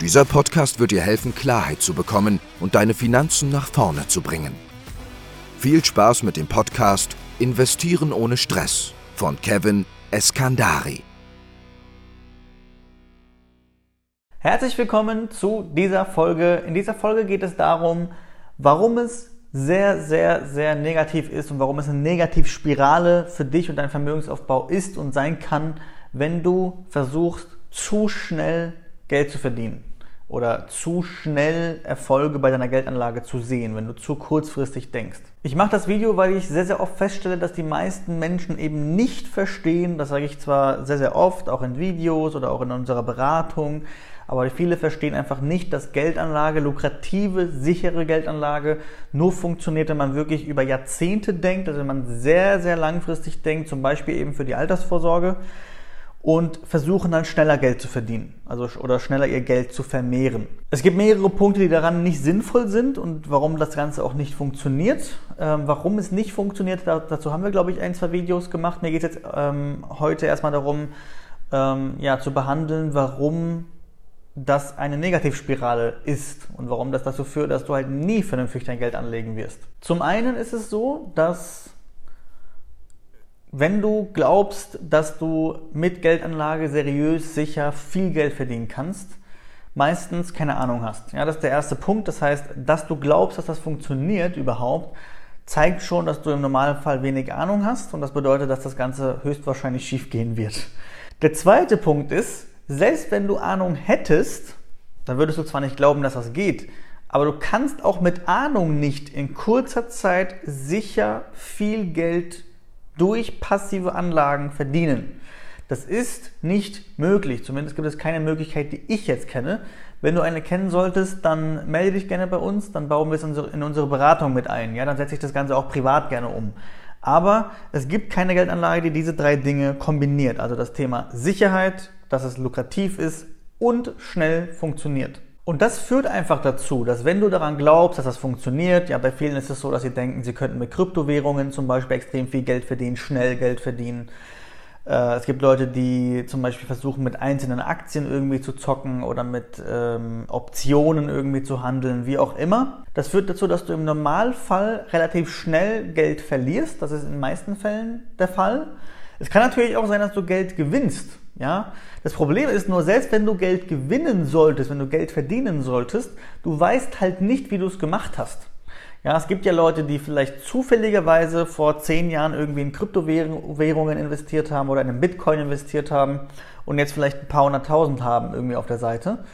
Dieser Podcast wird dir helfen, Klarheit zu bekommen und deine Finanzen nach vorne zu bringen. Viel Spaß mit dem Podcast Investieren ohne Stress von Kevin Eskandari. Herzlich willkommen zu dieser Folge. In dieser Folge geht es darum, warum es sehr, sehr, sehr negativ ist und warum es eine Negativspirale für dich und deinen Vermögensaufbau ist und sein kann, wenn du versuchst, zu schnell Geld zu verdienen oder zu schnell Erfolge bei deiner Geldanlage zu sehen, wenn du zu kurzfristig denkst. Ich mache das Video, weil ich sehr, sehr oft feststelle, dass die meisten Menschen eben nicht verstehen, das sage ich zwar sehr, sehr oft, auch in Videos oder auch in unserer Beratung, aber viele verstehen einfach nicht, dass Geldanlage, lukrative, sichere Geldanlage nur funktioniert, wenn man wirklich über Jahrzehnte denkt, also wenn man sehr, sehr langfristig denkt, zum Beispiel eben für die Altersvorsorge und versuchen dann schneller Geld zu verdienen, also oder schneller ihr Geld zu vermehren. Es gibt mehrere Punkte, die daran nicht sinnvoll sind und warum das Ganze auch nicht funktioniert. Ähm, warum es nicht funktioniert, dazu haben wir, glaube ich, ein, zwei Videos gemacht. Mir geht es jetzt ähm, heute erstmal darum, ähm, ja, zu behandeln, warum das eine Negativspirale ist und warum das dazu führt, dass du halt nie vernünftig dein Geld anlegen wirst. Zum einen ist es so, dass wenn du glaubst, dass du mit Geldanlage seriös, sicher viel Geld verdienen kannst, meistens keine Ahnung hast. Ja, das ist der erste Punkt. Das heißt, dass du glaubst, dass das funktioniert überhaupt, zeigt schon, dass du im Normalfall wenig Ahnung hast und das bedeutet, dass das Ganze höchstwahrscheinlich schief gehen wird. Der zweite Punkt ist, selbst wenn du Ahnung hättest, dann würdest du zwar nicht glauben, dass das geht, aber du kannst auch mit Ahnung nicht in kurzer Zeit sicher viel Geld durch passive Anlagen verdienen. Das ist nicht möglich. Zumindest gibt es keine Möglichkeit, die ich jetzt kenne. Wenn du eine kennen solltest, dann melde dich gerne bei uns, dann bauen wir es in unsere Beratung mit ein. Ja, dann setze ich das Ganze auch privat gerne um. Aber es gibt keine Geldanlage, die diese drei Dinge kombiniert. Also das Thema Sicherheit, dass es lukrativ ist und schnell funktioniert. Und das führt einfach dazu, dass wenn du daran glaubst, dass das funktioniert, ja, bei vielen ist es so, dass sie denken, sie könnten mit Kryptowährungen zum Beispiel extrem viel Geld verdienen, schnell Geld verdienen. Äh, es gibt Leute, die zum Beispiel versuchen, mit einzelnen Aktien irgendwie zu zocken oder mit ähm, Optionen irgendwie zu handeln, wie auch immer. Das führt dazu, dass du im Normalfall relativ schnell Geld verlierst. Das ist in den meisten Fällen der Fall. Es kann natürlich auch sein, dass du Geld gewinnst. Ja, das Problem ist nur, selbst wenn du Geld gewinnen solltest, wenn du Geld verdienen solltest, du weißt halt nicht, wie du es gemacht hast. Ja, es gibt ja Leute, die vielleicht zufälligerweise vor zehn Jahren irgendwie in Kryptowährungen investiert haben oder in einen Bitcoin investiert haben und jetzt vielleicht ein paar hunderttausend haben irgendwie auf der Seite.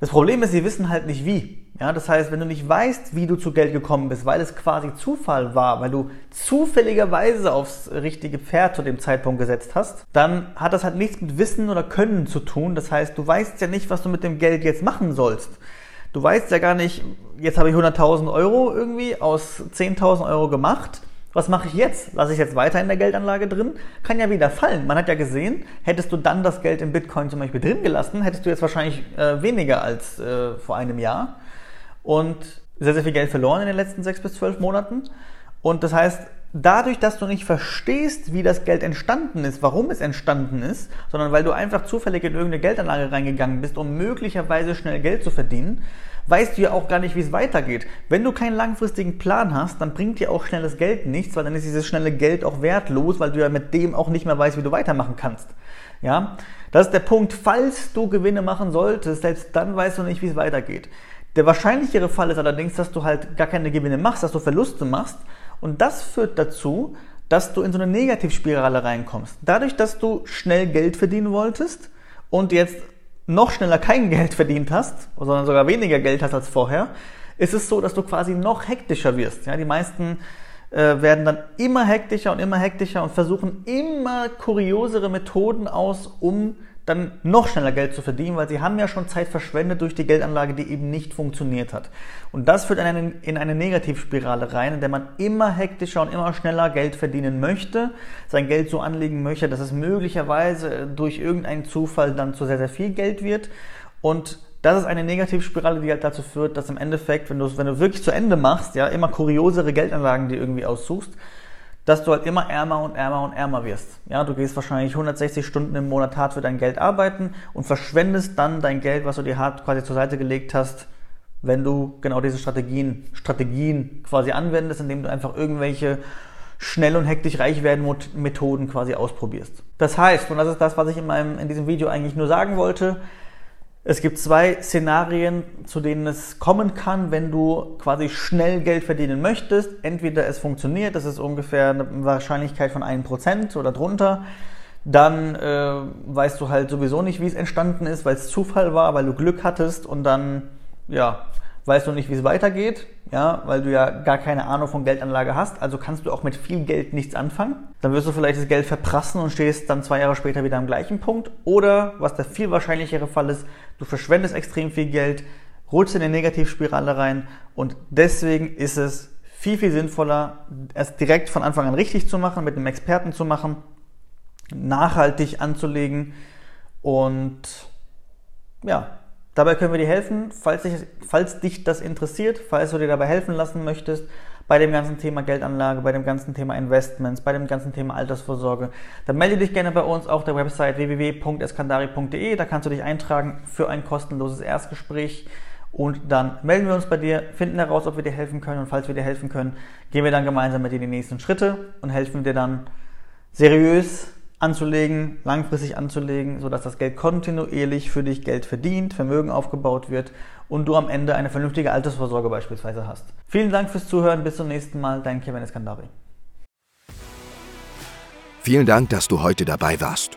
Das Problem ist, sie wissen halt nicht wie. Ja, das heißt, wenn du nicht weißt, wie du zu Geld gekommen bist, weil es quasi Zufall war, weil du zufälligerweise aufs richtige Pferd zu dem Zeitpunkt gesetzt hast, dann hat das halt nichts mit Wissen oder Können zu tun. Das heißt, du weißt ja nicht, was du mit dem Geld jetzt machen sollst. Du weißt ja gar nicht, jetzt habe ich 100.000 Euro irgendwie aus 10.000 Euro gemacht was mache ich jetzt? Lasse ich jetzt weiter in der Geldanlage drin? Kann ja wieder fallen. Man hat ja gesehen, hättest du dann das Geld im Bitcoin zum Beispiel drin gelassen, hättest du jetzt wahrscheinlich äh, weniger als äh, vor einem Jahr und sehr, sehr viel Geld verloren in den letzten sechs bis zwölf Monaten. Und das heißt, dadurch, dass du nicht verstehst, wie das Geld entstanden ist, warum es entstanden ist, sondern weil du einfach zufällig in irgendeine Geldanlage reingegangen bist, um möglicherweise schnell Geld zu verdienen, weißt du ja auch gar nicht, wie es weitergeht. Wenn du keinen langfristigen Plan hast, dann bringt dir auch schnelles Geld nichts, weil dann ist dieses schnelle Geld auch wertlos, weil du ja mit dem auch nicht mehr weißt, wie du weitermachen kannst. Ja, das ist der Punkt. Falls du Gewinne machen solltest, selbst dann weißt du nicht, wie es weitergeht. Der wahrscheinlichere Fall ist allerdings, dass du halt gar keine Gewinne machst, dass du Verluste machst. Und das führt dazu, dass du in so eine Negativspirale reinkommst. Dadurch, dass du schnell Geld verdienen wolltest und jetzt noch schneller kein Geld verdient hast, sondern sogar weniger Geld hast als vorher, ist es so, dass du quasi noch hektischer wirst. Ja, die meisten äh, werden dann immer hektischer und immer hektischer und versuchen immer kuriosere Methoden aus, um dann noch schneller Geld zu verdienen, weil sie haben ja schon Zeit verschwendet durch die Geldanlage, die eben nicht funktioniert hat. Und das führt in eine, in eine Negativspirale rein, in der man immer hektischer und immer schneller Geld verdienen möchte, sein Geld so anlegen möchte, dass es möglicherweise durch irgendeinen Zufall dann zu sehr, sehr viel Geld wird. Und das ist eine Negativspirale, die halt dazu führt, dass im Endeffekt, wenn du wenn du wirklich zu Ende machst, ja, immer kuriosere Geldanlagen die irgendwie aussuchst, dass du halt immer ärmer und ärmer und ärmer wirst. Ja, du gehst wahrscheinlich 160 Stunden im Monat hart für dein Geld arbeiten und verschwendest dann dein Geld, was du dir hart quasi zur Seite gelegt hast, wenn du genau diese Strategien, Strategien quasi anwendest, indem du einfach irgendwelche schnell und hektisch reich werden Methoden quasi ausprobierst. Das heißt, und das ist das, was ich in meinem, in diesem Video eigentlich nur sagen wollte, es gibt zwei Szenarien, zu denen es kommen kann, wenn du quasi schnell Geld verdienen möchtest. Entweder es funktioniert, das ist ungefähr eine Wahrscheinlichkeit von 1% oder drunter. Dann äh, weißt du halt sowieso nicht, wie es entstanden ist, weil es Zufall war, weil du Glück hattest und dann, ja, weißt du nicht, wie es weitergeht, ja, weil du ja gar keine Ahnung von Geldanlage hast, also kannst du auch mit viel Geld nichts anfangen. Dann wirst du vielleicht das Geld verprassen und stehst dann zwei Jahre später wieder am gleichen Punkt. Oder, was der viel wahrscheinlichere Fall ist, du verschwendest extrem viel Geld, rutschst in eine Negativspirale rein und deswegen ist es viel, viel sinnvoller, es direkt von Anfang an richtig zu machen, mit einem Experten zu machen, nachhaltig anzulegen und ja, Dabei können wir dir helfen, falls dich, falls dich das interessiert, falls du dir dabei helfen lassen möchtest, bei dem ganzen Thema Geldanlage, bei dem ganzen Thema Investments, bei dem ganzen Thema Altersvorsorge, dann melde dich gerne bei uns auf der Website www.eskandari.de. Da kannst du dich eintragen für ein kostenloses Erstgespräch und dann melden wir uns bei dir, finden heraus, ob wir dir helfen können und falls wir dir helfen können, gehen wir dann gemeinsam mit dir die nächsten Schritte und helfen dir dann seriös anzulegen, langfristig anzulegen, sodass das Geld kontinuierlich für dich Geld verdient, Vermögen aufgebaut wird und du am Ende eine vernünftige Altersvorsorge beispielsweise hast. Vielen Dank fürs Zuhören, bis zum nächsten Mal, dein Kevin Eskandari. Vielen Dank, dass du heute dabei warst.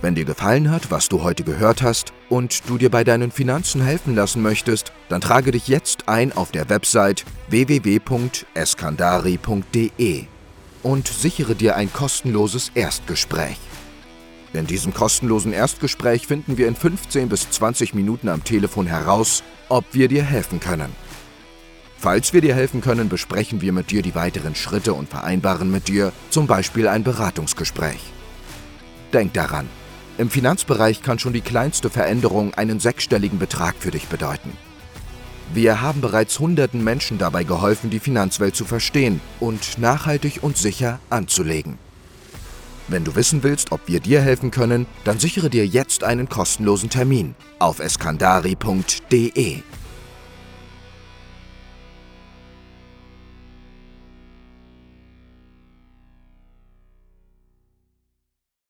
Wenn dir gefallen hat, was du heute gehört hast und du dir bei deinen Finanzen helfen lassen möchtest, dann trage dich jetzt ein auf der Website www.eskandari.de und sichere dir ein kostenloses Erstgespräch. In diesem kostenlosen Erstgespräch finden wir in 15 bis 20 Minuten am Telefon heraus, ob wir dir helfen können. Falls wir dir helfen können, besprechen wir mit dir die weiteren Schritte und vereinbaren mit dir zum Beispiel ein Beratungsgespräch. Denk daran, im Finanzbereich kann schon die kleinste Veränderung einen sechsstelligen Betrag für dich bedeuten. Wir haben bereits hunderten Menschen dabei geholfen, die Finanzwelt zu verstehen und nachhaltig und sicher anzulegen. Wenn du wissen willst, ob wir dir helfen können, dann sichere dir jetzt einen kostenlosen Termin auf eskandari.de.